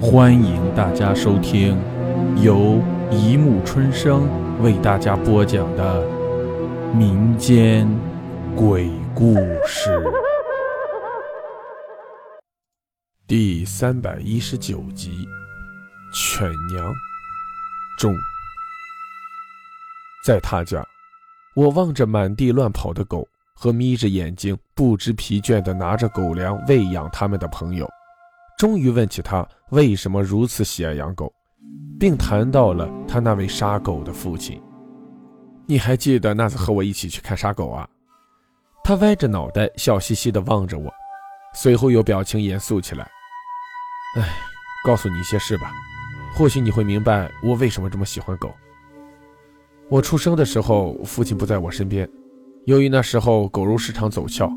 欢迎大家收听由一木春生为大家播讲的民间鬼故事第三百一十九集《犬娘》中，在他家，我望着满地乱跑的狗和眯着眼睛不知疲倦的拿着狗粮喂养他们的朋友。终于问起他为什么如此喜爱养狗，并谈到了他那位杀狗的父亲。你还记得那次和我一起去看杀狗啊？他歪着脑袋，笑嘻嘻地望着我，随后又表情严肃起来。哎，告诉你一些事吧，或许你会明白我为什么这么喜欢狗。我出生的时候，父亲不在我身边，由于那时候狗肉市场走俏，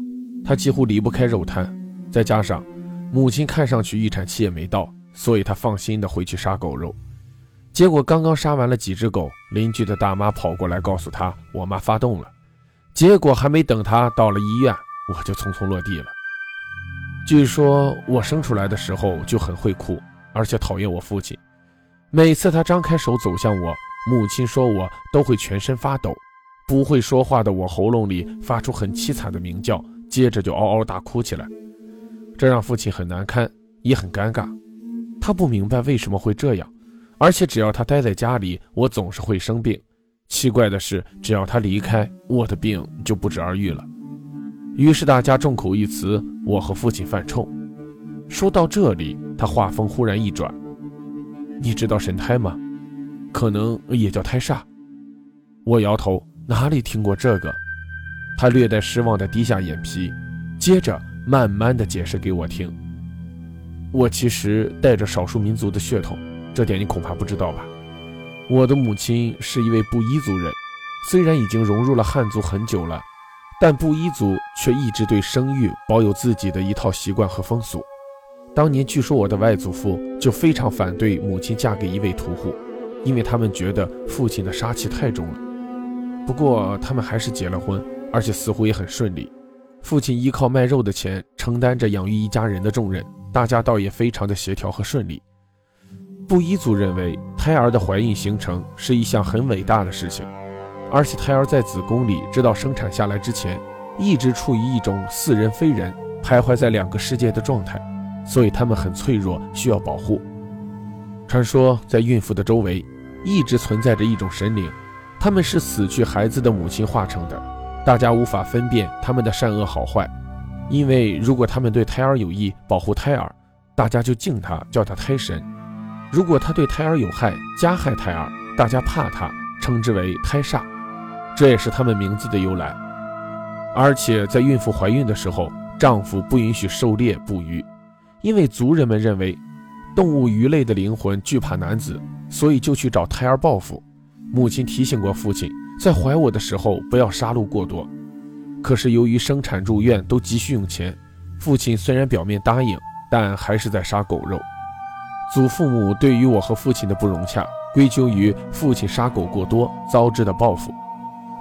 他几乎离不开肉摊，再加上。母亲看上去预产期也没到，所以她放心的回去杀狗肉。结果刚刚杀完了几只狗，邻居的大妈跑过来告诉她，我妈发动了。结果还没等她到了医院，我就匆匆落地了。据说我生出来的时候就很会哭，而且讨厌我父亲。每次他张开手走向我，母亲说我都会全身发抖。不会说话的我喉咙里发出很凄惨的鸣叫，接着就嗷嗷大哭起来。这让父亲很难堪，也很尴尬。他不明白为什么会这样，而且只要他待在家里，我总是会生病。奇怪的是，只要他离开，我的病就不治而愈了。于是大家众口一词，我和父亲犯冲。说到这里，他话锋忽然一转：“你知道神胎吗？可能也叫胎煞。”我摇头，哪里听过这个？他略带失望地低下眼皮，接着。慢慢的解释给我听。我其实带着少数民族的血统，这点你恐怕不知道吧？我的母亲是一位布依族人，虽然已经融入了汉族很久了，但布依族却一直对生育保有自己的一套习惯和风俗。当年据说我的外祖父就非常反对母亲嫁给一位屠户，因为他们觉得父亲的杀气太重了。不过他们还是结了婚，而且似乎也很顺利。父亲依靠卖肉的钱承担着养育一家人的重任，大家倒也非常的协调和顺利。布依族认为胎儿的怀孕形成是一项很伟大的事情，而且胎儿在子宫里直到生产下来之前，一直处于一种似人非人、徘徊在两个世界的状态，所以他们很脆弱，需要保护。传说在孕妇的周围一直存在着一种神灵，他们是死去孩子的母亲化成的。大家无法分辨他们的善恶好坏，因为如果他们对胎儿有益，保护胎儿，大家就敬他，叫他胎神；如果他对胎儿有害，加害胎儿，大家怕他，称之为胎煞。这也是他们名字的由来。而且在孕妇怀孕的时候，丈夫不允许狩猎捕鱼，因为族人们认为动物鱼类的灵魂惧怕男子，所以就去找胎儿报复。母亲提醒过父亲。在怀我的时候，不要杀戮过多。可是由于生产住院都急需用钱，父亲虽然表面答应，但还是在杀狗肉。祖父母对于我和父亲的不融洽，归咎于父亲杀狗过多遭致的报复。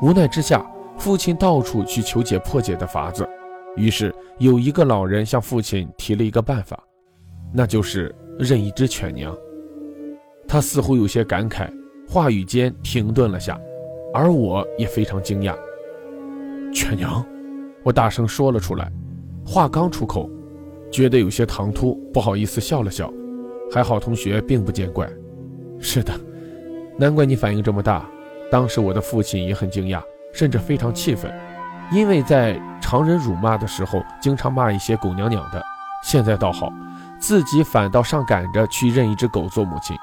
无奈之下，父亲到处去求解破解的法子。于是有一个老人向父亲提了一个办法，那就是认一只犬娘。他似乎有些感慨，话语间停顿了下。而我也非常惊讶，犬娘，我大声说了出来，话刚出口，觉得有些唐突，不好意思笑了笑。还好同学并不见怪。是的，难怪你反应这么大。当时我的父亲也很惊讶，甚至非常气愤，因为在常人辱骂的时候，经常骂一些狗娘娘的。现在倒好，自己反倒上赶着去认一只狗做母亲，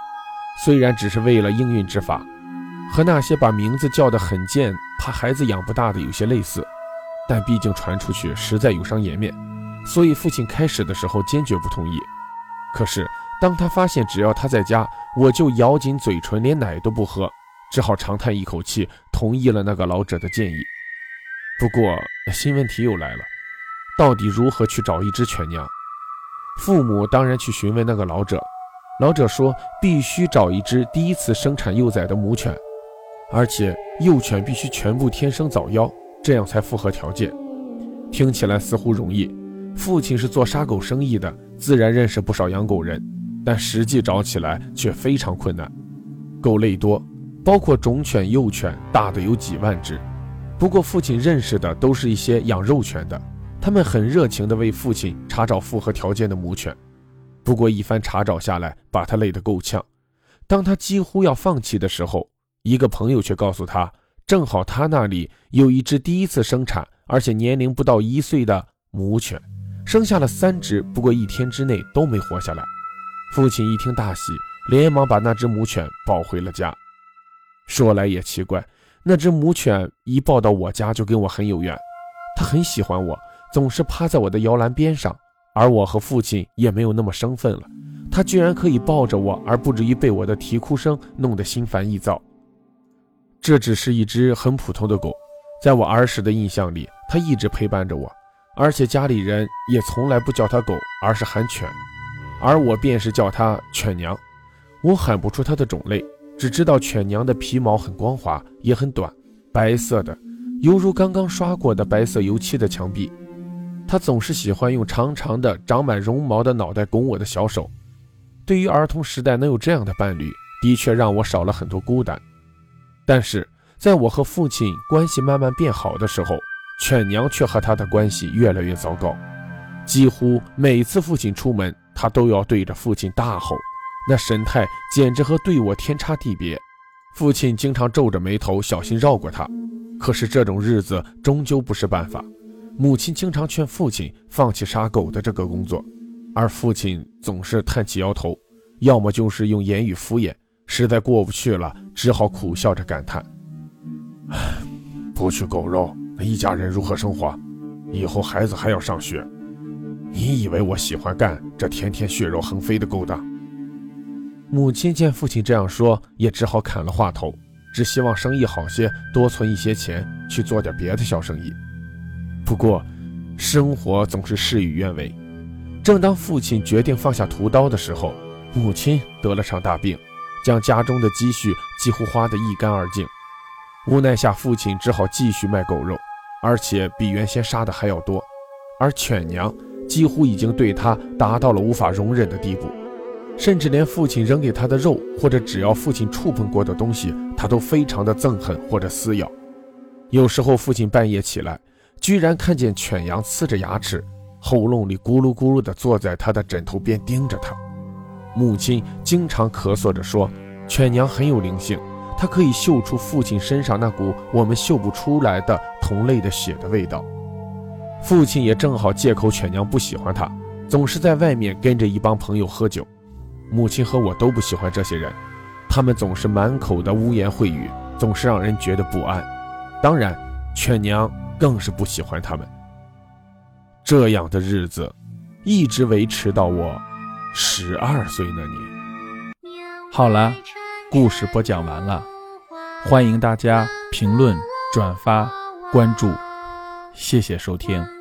虽然只是为了应运之法。和那些把名字叫得很贱、怕孩子养不大的有些类似，但毕竟传出去实在有伤颜面，所以父亲开始的时候坚决不同意。可是当他发现只要他在家，我就咬紧嘴唇，连奶都不喝，只好长叹一口气，同意了那个老者的建议。不过新问题又来了，到底如何去找一只犬娘？父母当然去询问那个老者，老者说必须找一只第一次生产幼崽的母犬。而且幼犬必须全部天生早夭，这样才符合条件。听起来似乎容易。父亲是做杀狗生意的，自然认识不少养狗人。但实际找起来却非常困难。狗类多，包括种犬、幼犬，大的有几万只。不过父亲认识的都是一些养肉犬的，他们很热情地为父亲查找符合条件的母犬。不过一番查找下来，把他累得够呛。当他几乎要放弃的时候，一个朋友却告诉他，正好他那里有一只第一次生产，而且年龄不到一岁的母犬，生下了三只，不过一天之内都没活下来。父亲一听大喜，连忙把那只母犬抱回了家。说来也奇怪。那只母犬一抱到我家就跟我很有缘，它很喜欢我，总是趴在我的摇篮边上，而我和父亲也没有那么生分了，它居然可以抱着我，而不至于被我的啼哭声弄得心烦意躁。这只是一只很普通的狗，在我儿时的印象里，它一直陪伴着我，而且家里人也从来不叫它狗，而是喊犬，而我便是叫它犬娘，我喊不出它的种类。只知道犬娘的皮毛很光滑，也很短，白色的，犹如刚刚刷过的白色油漆的墙壁。它总是喜欢用长长的、长满绒毛的脑袋拱我的小手。对于儿童时代能有这样的伴侣，的确让我少了很多孤单。但是，在我和父亲关系慢慢变好的时候，犬娘却和他的关系越来越糟糕。几乎每次父亲出门，他都要对着父亲大吼。那神态简直和对我天差地别，父亲经常皱着眉头，小心绕过他。可是这种日子终究不是办法。母亲经常劝父亲放弃杀狗的这个工作，而父亲总是叹气摇头，要么就是用言语敷衍。实在过不去了，只好苦笑着感叹：“，不去狗肉，那一家人如何生活？以后孩子还要上学。你以为我喜欢干这天天血肉横飞的勾当？”母亲见父亲这样说，也只好砍了话头，只希望生意好些，多存一些钱去做点别的小生意。不过，生活总是事与愿违。正当父亲决定放下屠刀的时候，母亲得了场大病，将家中的积蓄几乎花得一干二净。无奈下，父亲只好继续卖狗肉，而且比原先杀的还要多。而犬娘几乎已经对他达到了无法容忍的地步。甚至连父亲扔给他的肉，或者只要父亲触碰过的东西，他都非常的憎恨或者撕咬。有时候父亲半夜起来，居然看见犬羊呲着牙齿，喉咙里咕噜咕噜的坐在他的枕头边盯着他。母亲经常咳嗽着说：“犬娘很有灵性，它可以嗅出父亲身上那股我们嗅不出来的同类的血的味道。”父亲也正好借口犬娘不喜欢他，总是在外面跟着一帮朋友喝酒。母亲和我都不喜欢这些人，他们总是满口的污言秽语，总是让人觉得不安。当然，犬娘更是不喜欢他们。这样的日子，一直维持到我十二岁那年。好了，故事播讲完了，欢迎大家评论、转发、关注，谢谢收听。